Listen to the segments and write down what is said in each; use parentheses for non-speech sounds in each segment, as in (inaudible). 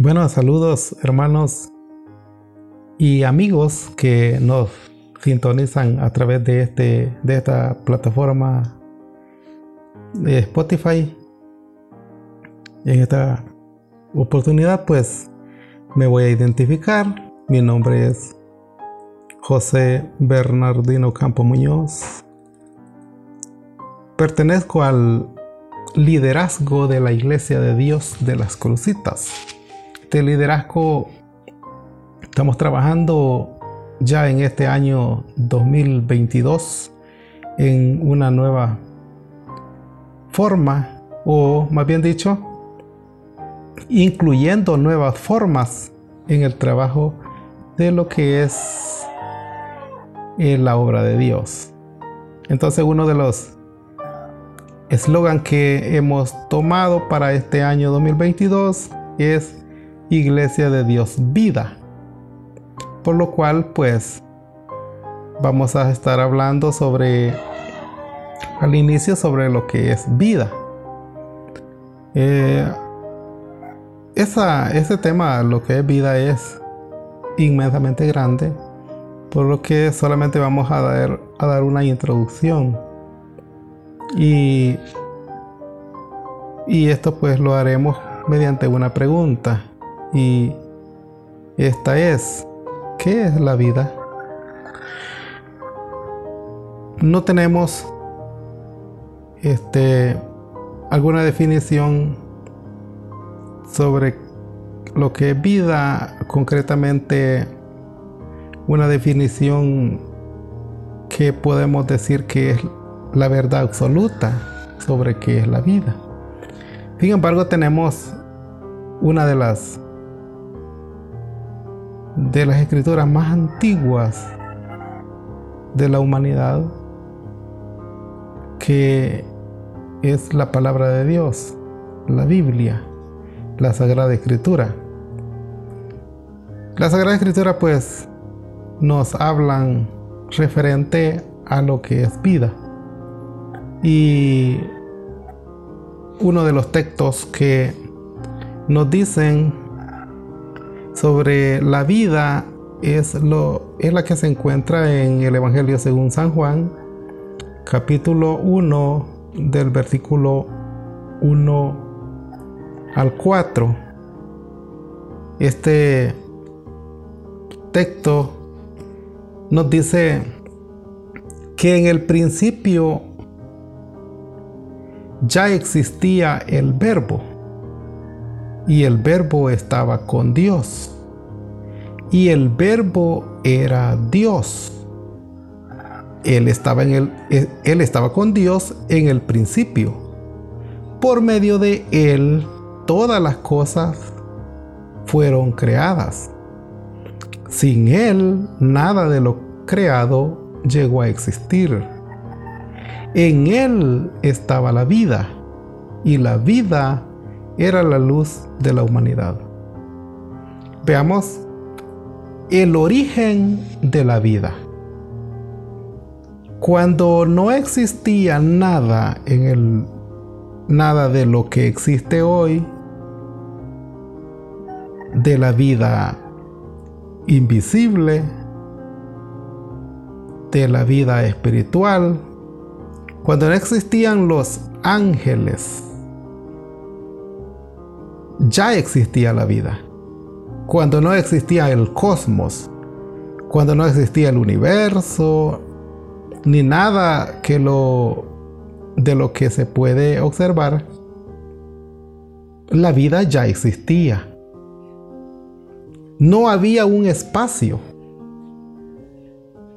Bueno, saludos hermanos y amigos que nos sintonizan a través de, este, de esta plataforma de Spotify. En esta oportunidad pues me voy a identificar. Mi nombre es José Bernardino Campo Muñoz. Pertenezco al liderazgo de la Iglesia de Dios de las Crucitas este liderazgo estamos trabajando ya en este año 2022 en una nueva forma o más bien dicho incluyendo nuevas formas en el trabajo de lo que es eh, la obra de Dios. Entonces uno de los eslogan que hemos tomado para este año 2022 es Iglesia de Dios Vida. Por lo cual, pues, vamos a estar hablando sobre, al inicio, sobre lo que es vida. Eh, esa, ese tema, lo que es vida, es inmensamente grande, por lo que solamente vamos a dar, a dar una introducción. Y, y esto pues lo haremos mediante una pregunta. Y esta es, ¿qué es la vida? No tenemos este, alguna definición sobre lo que es vida, concretamente una definición que podemos decir que es la verdad absoluta sobre qué es la vida. Sin embargo, tenemos una de las de las escrituras más antiguas de la humanidad, que es la palabra de Dios, la Biblia, la Sagrada Escritura. La Sagrada Escritura pues nos hablan referente a lo que es vida. Y uno de los textos que nos dicen sobre la vida es, lo, es la que se encuentra en el Evangelio según San Juan, capítulo 1 del versículo 1 al 4. Este texto nos dice que en el principio ya existía el verbo y el verbo estaba con Dios. Y el verbo era Dios. Él estaba, en el, él estaba con Dios en el principio. Por medio de Él todas las cosas fueron creadas. Sin Él nada de lo creado llegó a existir. En Él estaba la vida y la vida era la luz de la humanidad. Veamos el origen de la vida. Cuando no existía nada en el nada de lo que existe hoy, de la vida invisible, de la vida espiritual, cuando no existían los ángeles, ya existía la vida. Cuando no existía el cosmos, cuando no existía el universo, ni nada que lo de lo que se puede observar, la vida ya existía. No había un espacio.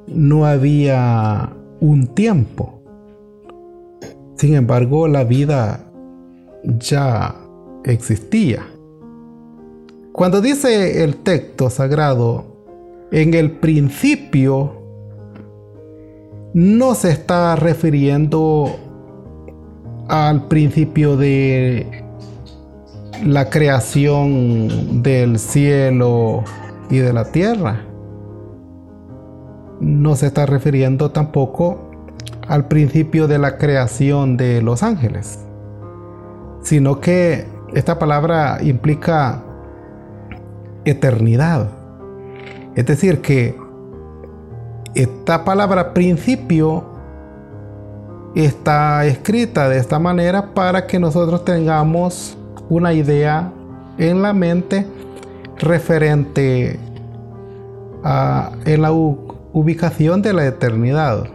No había un tiempo. Sin embargo, la vida ya existía. Cuando dice el texto sagrado, en el principio, no se está refiriendo al principio de la creación del cielo y de la tierra. No se está refiriendo tampoco al principio de la creación de los ángeles, sino que esta palabra implica eternidad. Es decir, que esta palabra principio está escrita de esta manera para que nosotros tengamos una idea en la mente referente a la ubicación de la eternidad.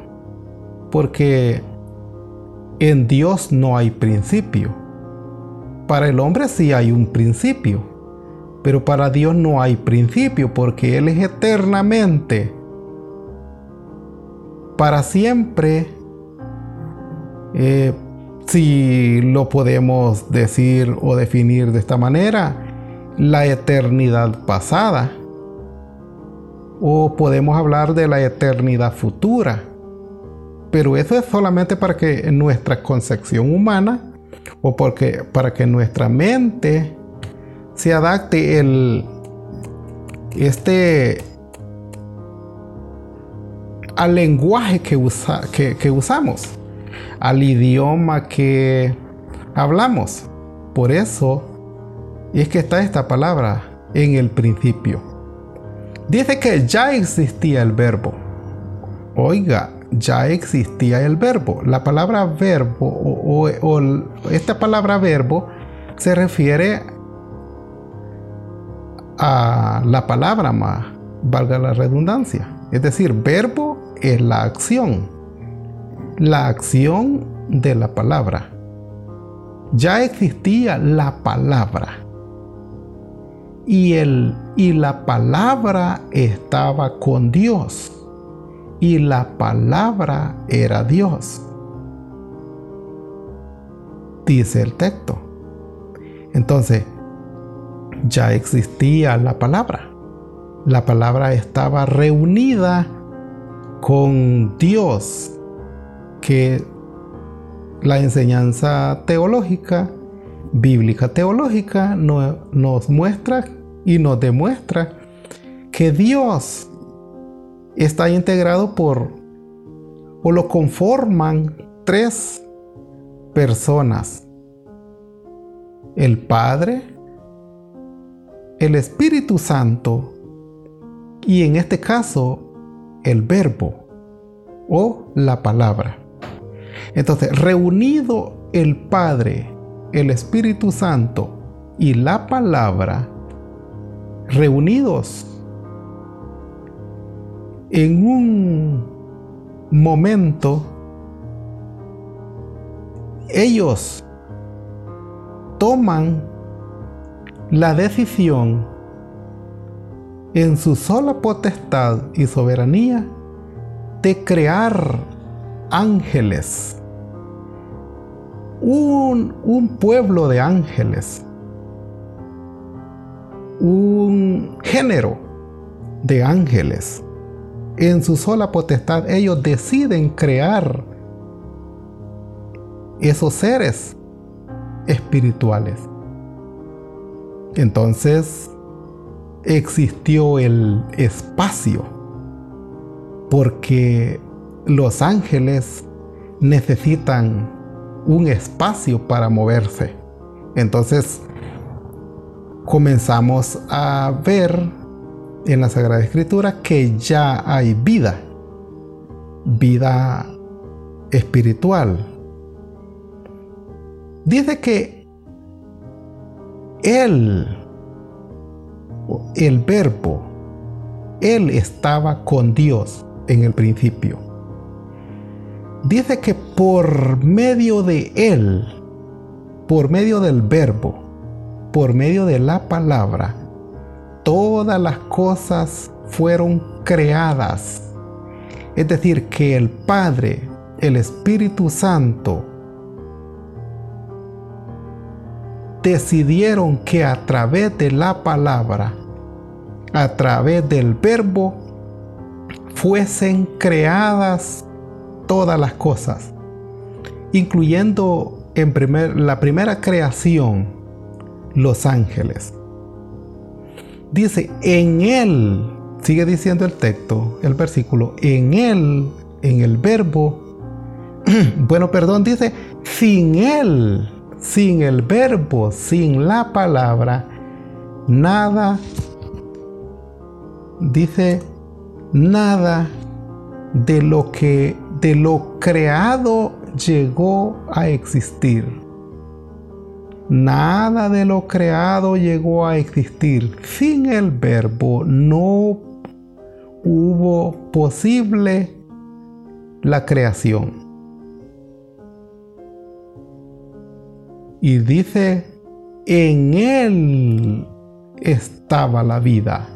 Porque en Dios no hay principio. Para el hombre sí hay un principio, pero para Dios no hay principio porque Él es eternamente, para siempre, eh, si lo podemos decir o definir de esta manera, la eternidad pasada. O podemos hablar de la eternidad futura. Pero eso es solamente para que nuestra concepción humana o porque para que nuestra mente se adapte el este al lenguaje que, usa, que, usamos, al idioma que hablamos. Por eso es que está esta palabra en el principio. Dice que ya existía el verbo. Oiga, ya existía el verbo. La palabra verbo o, esta palabra verbo se refiere a la palabra más, valga la redundancia. Es decir, verbo es la acción, la acción de la palabra. Ya existía la palabra. Y, el, y la palabra estaba con Dios y la palabra era Dios. Dice el texto. Entonces, ya existía la palabra. La palabra estaba reunida con Dios, que la enseñanza teológica, bíblica teológica, nos muestra y nos demuestra que Dios está integrado por o lo conforman tres personas. El Padre, el Espíritu Santo y en este caso el Verbo o la palabra. Entonces, reunido el Padre, el Espíritu Santo y la palabra, reunidos en un momento ellos toman la decisión en su sola potestad y soberanía de crear ángeles, un, pueblo de ángeles, un género de ángeles. En su sola potestad ellos deciden crear esos seres espirituales. Entonces existió el espacio porque los ángeles necesitan un espacio para moverse. Entonces comenzamos a ver en la Sagrada Escritura que ya hay vida, vida espiritual. Dice que Él, el verbo, Él estaba con Dios en el principio. Dice que por medio de Él, por medio del verbo, por medio de la palabra, todas las cosas fueron creadas. Es decir, que el Padre, el Espíritu Santo, decidieron que a través de la palabra, a través del verbo, fuesen creadas todas las cosas, incluyendo en primer, la primera creación, los ángeles. Dice, en Él, sigue diciendo el texto, el versículo, en Él, en el verbo, (clears throat) bueno, perdón, dice, sin Él, sin el verbo, sin la palabra, nada dice, nada de lo que de lo creado llegó a existir. Nada de lo creado llegó a existir. Sin el verbo no hubo posible la creación. Y dice, en él estaba la vida.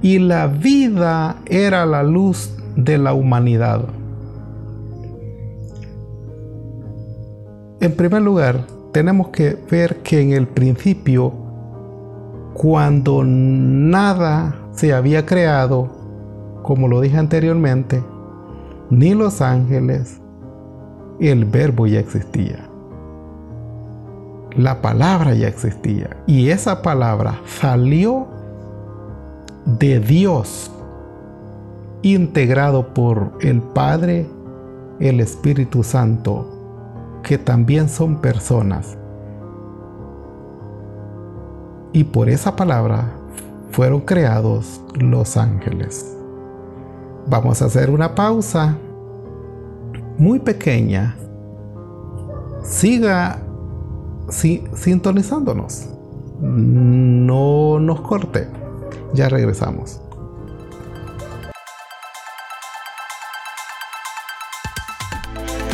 Y la vida era la luz de la humanidad. En primer lugar, tenemos que ver que en el principio, cuando nada se había creado, como lo dije anteriormente, ni los ángeles, el verbo ya existía. La palabra ya existía. Y esa palabra salió de Dios, integrado por el Padre, el Espíritu Santo, que también son personas. Y por esa palabra fueron creados los ángeles. Vamos a hacer una pausa muy pequeña. Siga sintonizándonos. No nos corte. Ya regresamos.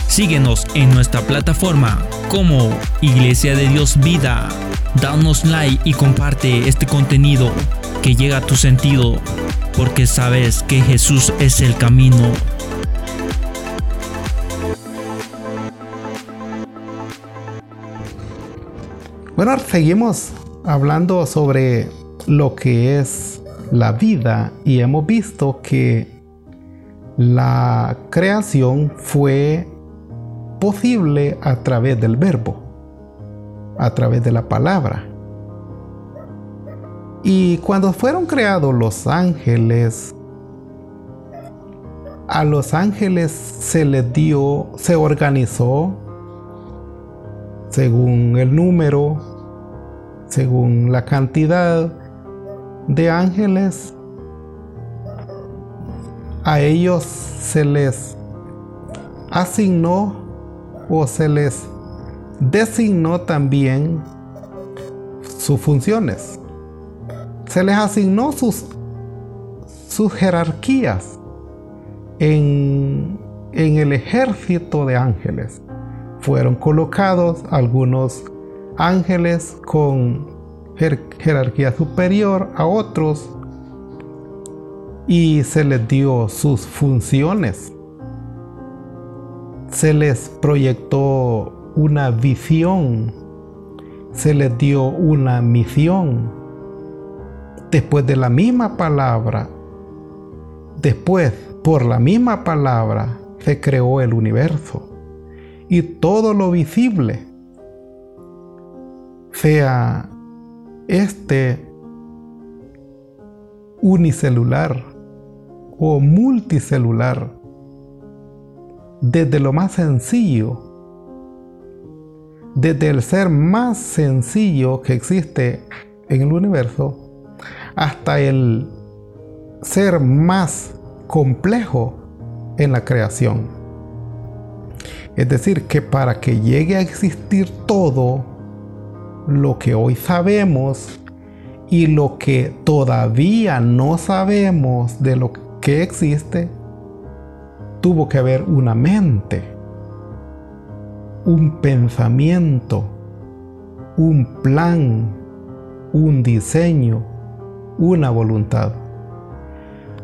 Síguenos en nuestra plataforma como Iglesia de Dios Vida. Danos like y comparte este contenido que llega a tu sentido, porque sabes que Jesús es el camino. Bueno, seguimos hablando sobre lo que es la vida y hemos visto que la creación fue posible a través del verbo, a través de la palabra. Y cuando fueron creados los ángeles, a los ángeles se les dio, se organizó según el número, según la cantidad de ángeles. A ellos se les asignó o se les designó también sus funciones se les asignó sus, sus jerarquías en, en el ejército de ángeles. Fueron colocados algunos ángeles con jerarquía superior a otros y se les dio sus funciones. Se les proyectó una visión, se les dio una misión después de la misma palabra, después por la misma palabra se creó el universo y todo lo visible, sea este unicelular o multicelular, desde lo más sencillo, desde el ser más sencillo que existe en el universo, hasta el ser más complejo en la creación. Es decir, que para que llegue a existir todo lo que hoy sabemos y lo que todavía no sabemos de lo que existe, tuvo que haber una mente, un pensamiento, un plan, un diseño, una voluntad.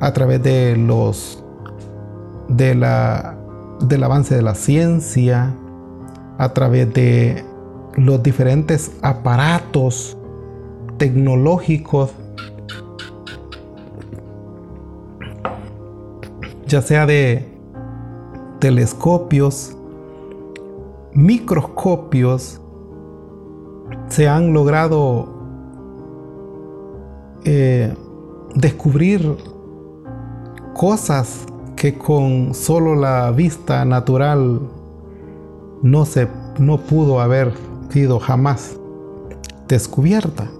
A través de los de la, del avance de la ciencia, a través de los diferentes aparatos tecnológicos, ya sea de telescopios, microscopios, se han logrado eh, descubrir cosas que con solo la vista natural no se no pudo haber sido jamás descubierta.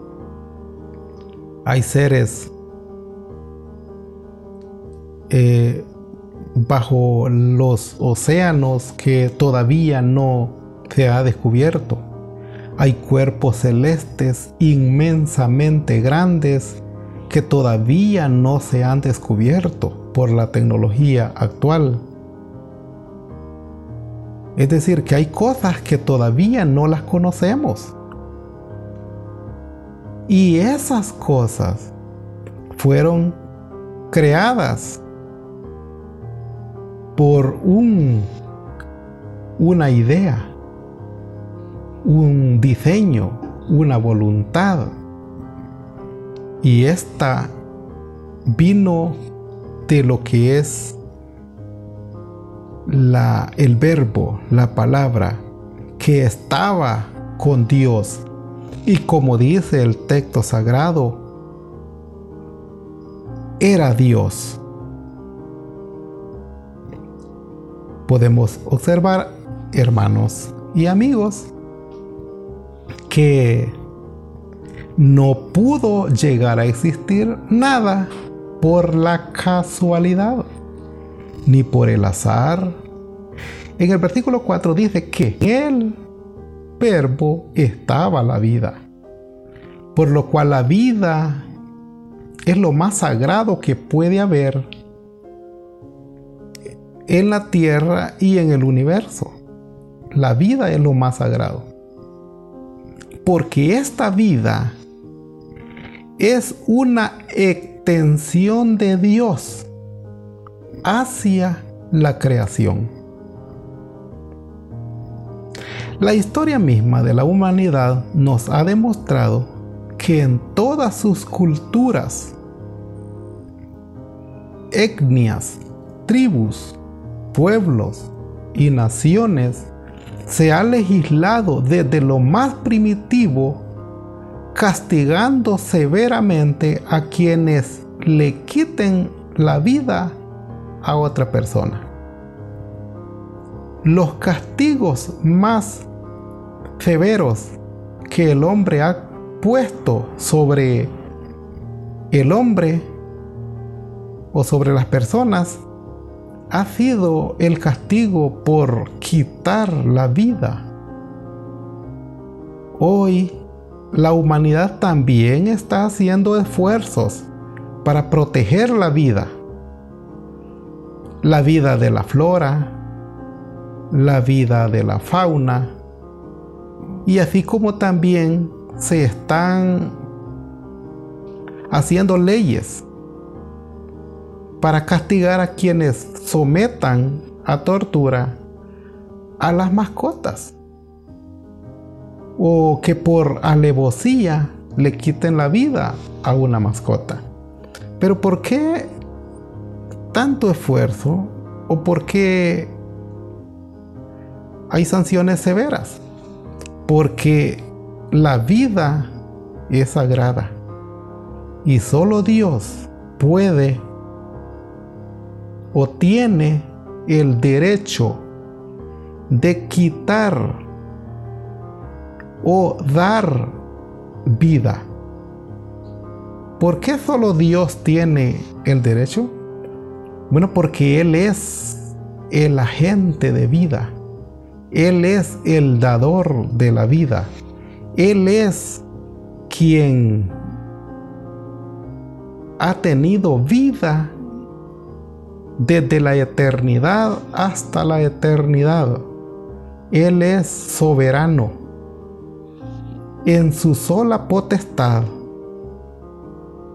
Hay seres eh, bajo los océanos que todavía no se ha descubierto. Hay cuerpos celestes inmensamente grandes que todavía no se han descubierto por la tecnología actual. Es decir, que hay cosas que todavía no las conocemos. Y esas cosas fueron creadas por un, una idea, un diseño, una voluntad. Y esta vino de lo que es la, el verbo, la palabra, que estaba con Dios. Y como dice el texto sagrado, era Dios. Podemos observar, hermanos y amigos, que no pudo llegar a existir nada por la casualidad, ni por el azar. En el versículo 4 dice que el verbo estaba la vida, por lo cual la vida es lo más sagrado que puede haber en la tierra y en el universo. La vida es lo más sagrado. Porque esta vida es una extensión de Dios hacia la creación. La historia misma de la humanidad nos ha demostrado que en todas sus culturas, etnias, tribus, pueblos y naciones, se ha legislado desde lo más primitivo, castigando severamente a quienes le quiten la vida a otra persona. Los castigos más severos que el hombre ha puesto sobre el hombre o sobre las personas ha sido el castigo por quitar la vida. Hoy la humanidad también está haciendo esfuerzos para proteger la vida. La vida de la flora, la vida de la fauna, y así como también se están haciendo leyes para castigar a quienes sometan a tortura a las mascotas o que por alevosía le quiten la vida a una mascota. Pero ¿por qué tanto esfuerzo o por qué hay sanciones severas? Porque la vida es sagrada y solo Dios puede o tiene el derecho de quitar o dar vida. ¿Por qué solo Dios tiene el derecho? Bueno, porque Él es el agente de vida. Él es el dador de la vida. Él es quien ha tenido vida desde la eternidad hasta la eternidad. Él es soberano. En su sola potestad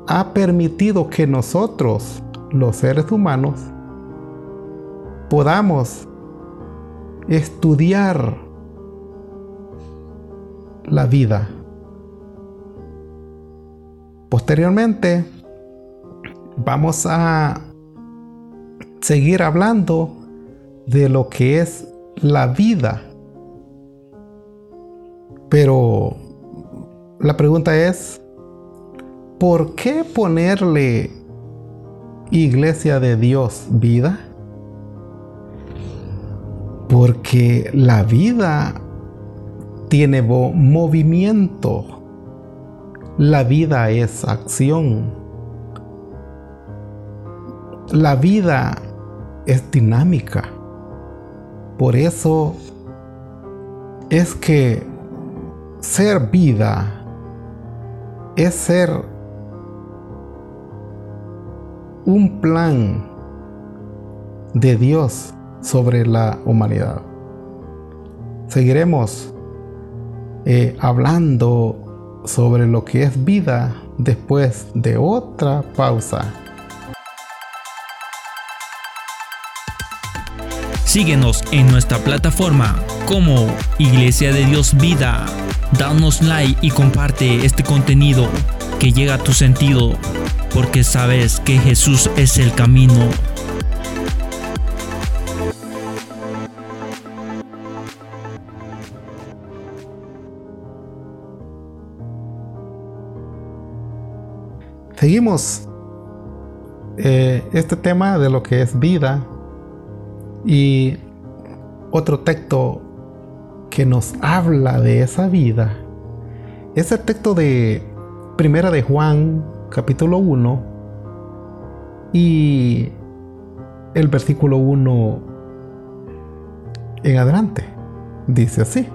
ha permitido que nosotros, los seres humanos, podamos estudiar la vida. Posteriormente, vamos a seguir hablando de lo que es la vida. Pero la pregunta es, ¿por qué ponerle iglesia de Dios vida? Porque la vida tiene movimiento. La vida es acción la vida es dinámica. Por eso es que ser vida es ser un plan de Dios sobre la humanidad. Seguiremos eh, hablando sobre lo que es vida después de otra pausa. Síguenos en nuestra plataforma como Iglesia de Dios Vida. Danos like y comparte este contenido que llega a tu sentido, porque sabes que Jesús es el camino. Seguimos eh, este tema de lo que es vida y otro texto que nos habla de esa vida es el texto de Primera de Juan, capítulo 1, y el versículo 1 en adelante. Dice así,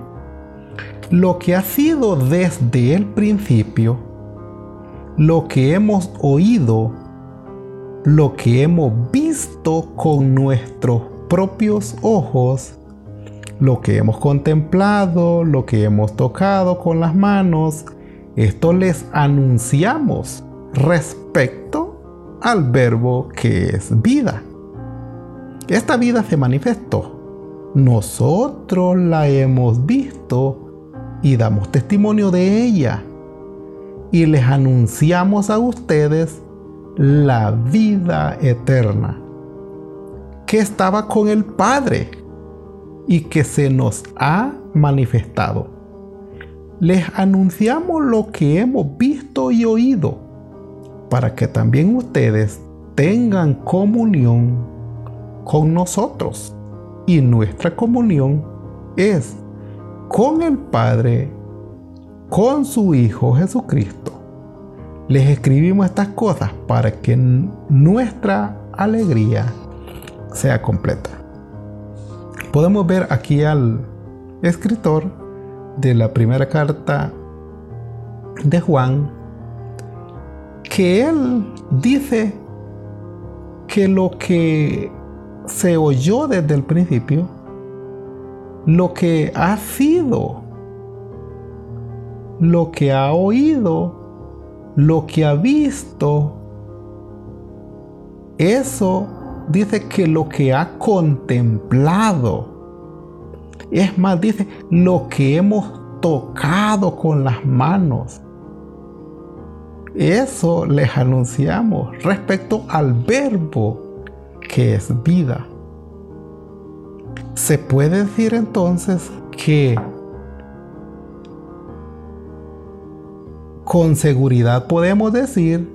lo que ha sido desde el principio, lo que hemos oído, lo que hemos visto con nuestros propios ojos, lo que hemos contemplado, lo que hemos tocado con las manos, esto les anunciamos respecto al verbo que es vida. Esta vida se manifestó. Nosotros la hemos visto y damos testimonio de ella. Y les anunciamos a ustedes la vida eterna que estaba con el Padre y que se nos ha manifestado. Les anunciamos lo que hemos visto y oído, para que también ustedes tengan comunión con nosotros. Y nuestra comunión es con el Padre, con su Hijo Jesucristo. Les escribimos estas cosas para que nuestra alegría sea completa podemos ver aquí al escritor de la primera carta de Juan que él dice que lo que se oyó desde el principio, lo que ha sido, lo que ha oído, lo que ha visto, eso dice que lo que ha contemplado, es más, dice lo que hemos tocado con las manos. Eso les anunciamos respecto al verbo que es vida. Se puede decir entonces que con seguridad podemos decir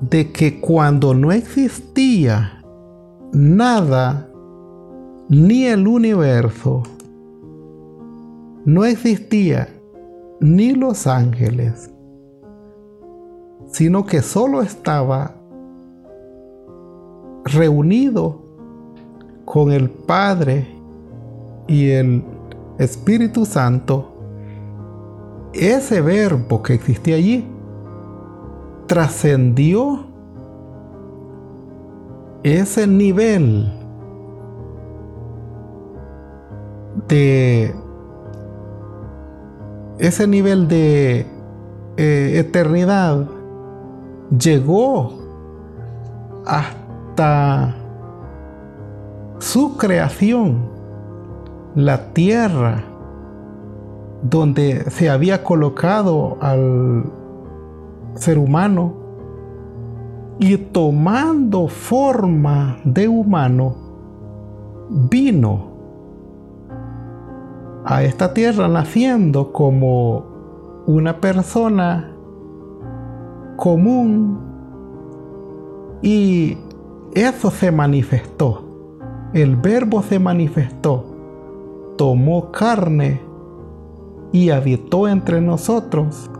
de que cuando no existía nada ni el universo. No existía ni los ángeles, sino que solo estaba reunido con el Padre y el Espíritu Santo, ese verbo que existía allí trascendió ese nivel de ese nivel de eh, eternidad llegó hasta su creación, la tierra, donde se había colocado al ser humano y tomando forma de humano, vino a esta tierra naciendo como una persona común y eso se manifestó. El verbo se manifestó, tomó carne y habitó entre nosotros.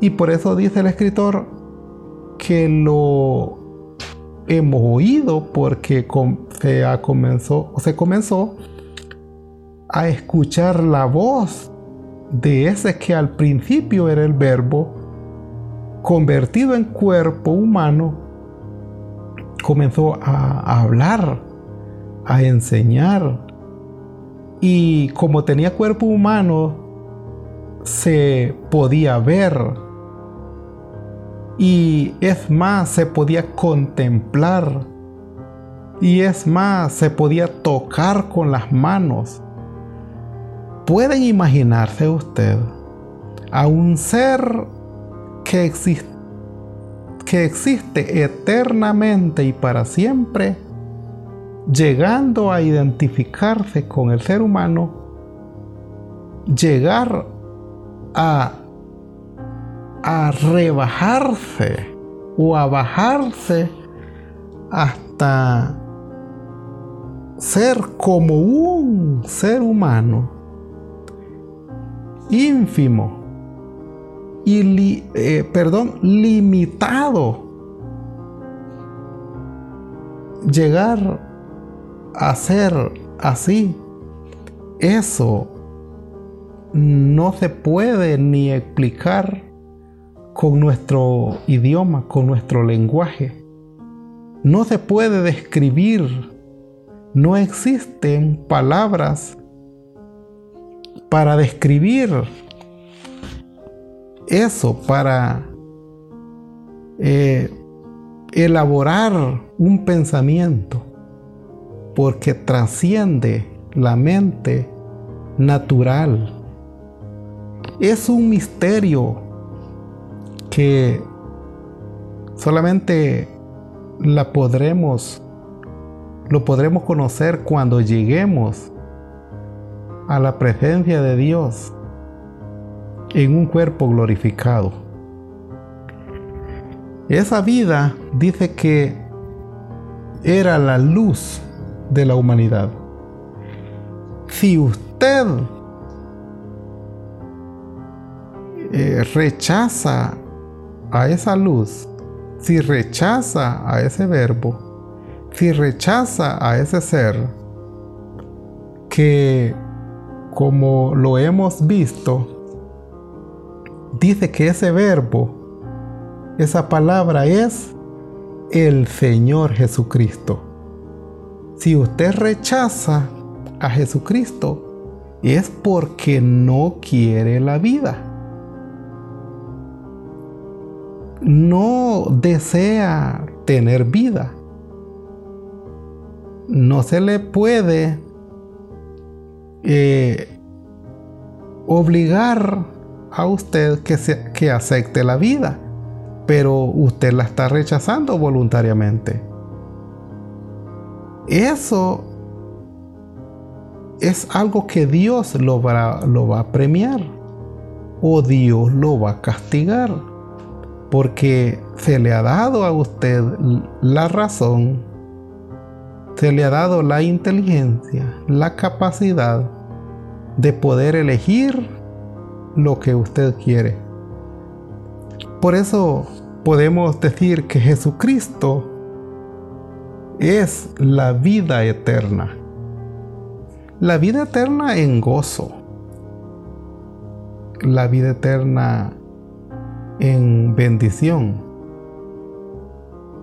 Y por eso dice el escritor, que lo hemos oído porque se, comenzó, se comenzó a escuchar la voz de ese que al principio era el verbo, convertido en cuerpo humano, comenzó a hablar, a enseñar. Y como tenía cuerpo humano, se podía ver y es más, se podía contemplar. Y es más, se podía tocar con las manos. ¿Pueden imaginarse usted a un ser que, que existe eternamente y para siempre, llegando a identificarse con el ser humano, llegar a a rebajarse o a bajarse hasta ser como un ser humano ínfimo y eh, perdón limitado llegar a ser así eso no se puede ni explicar con nuestro idioma, con nuestro lenguaje. No se puede describir, no existen palabras para describir eso, para eh, elaborar un pensamiento, porque trasciende la mente natural. Es un misterio que solamente la podremos, lo podremos conocer cuando lleguemos a la presencia de Dios en un cuerpo glorificado. Esa vida dice que era la luz de la humanidad. Si usted eh, rechaza a esa luz, si rechaza a ese verbo, si rechaza a ese ser, que como lo hemos visto, dice que ese verbo, esa palabra es el Señor Jesucristo. Si usted rechaza a Jesucristo, es porque no quiere la vida. no desea tener vida. No se le puede eh, obligar a usted que, que acepte la vida, pero usted la está rechazando voluntariamente. Eso es algo que Dios lo lo va a premiar o Dios lo va a castigar porque se le ha dado a usted la razón, se le ha dado la inteligencia, la capacidad de poder elegir lo que usted quiere. Por eso podemos decir que Jesucristo es la vida eterna. La vida eterna en gozo. La vida eterna en bendición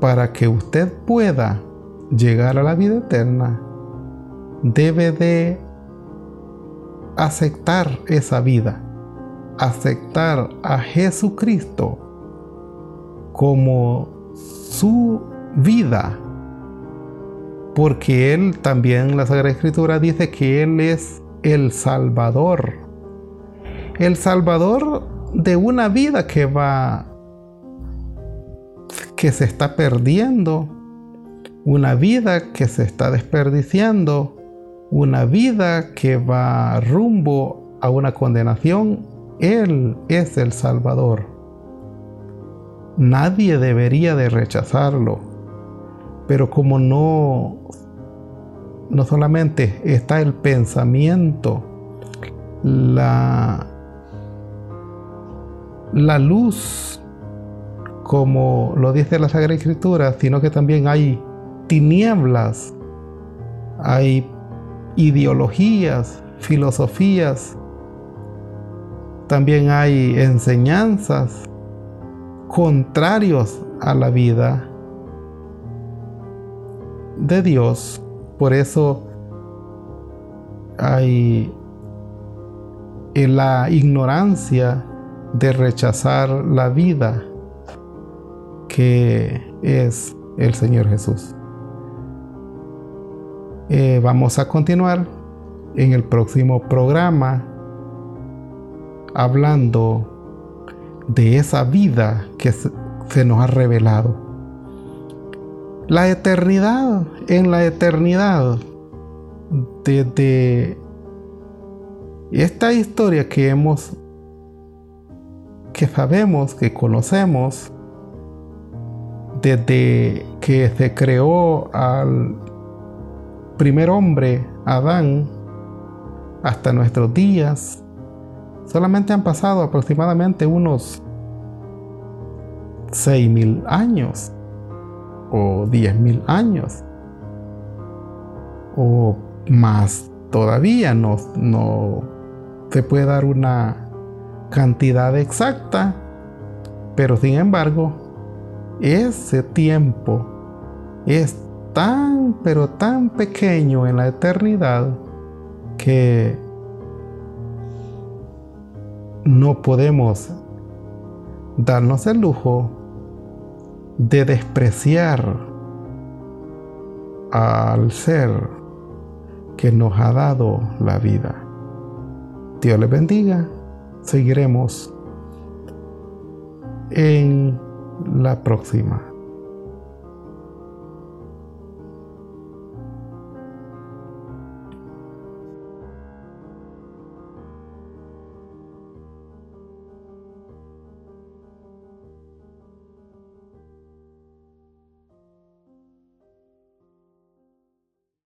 para que usted pueda llegar a la vida eterna, debe de aceptar esa vida, aceptar a Jesucristo como su vida, porque Él también, la Sagrada Escritura dice que Él es el Salvador. El Salvador de una vida que va, que se está perdiendo, una vida que se está desperdiciando, una vida que va rumbo a una condenación. Él es el Salvador. Nadie debería de rechazarlo. Pero como no, no solamente está el pensamiento, la, la luz como lo dice la Sagrada Escritura, sino que también hay tinieblas, hay ideologías, filosofías, también hay enseñanzas contrarios a la vida de Dios. Por eso hay la ignorancia de rechazar la vida que es el Señor Jesús. Eh, vamos a continuar en el próximo programa hablando de esa vida que se nos ha revelado. La eternidad, en la eternidad, desde esta historia que hemos, que sabemos, que conocemos, desde que se creó al primer hombre, Adán, hasta nuestros días, solamente han pasado aproximadamente unos mil años o mil años. O más todavía no, no se puede dar una cantidad exacta, pero sin embargo, ese tiempo es tan, pero tan pequeño en la eternidad que no podemos darnos el lujo de despreciar al ser que nos ha dado la vida. Dios les bendiga. Seguiremos en la próxima.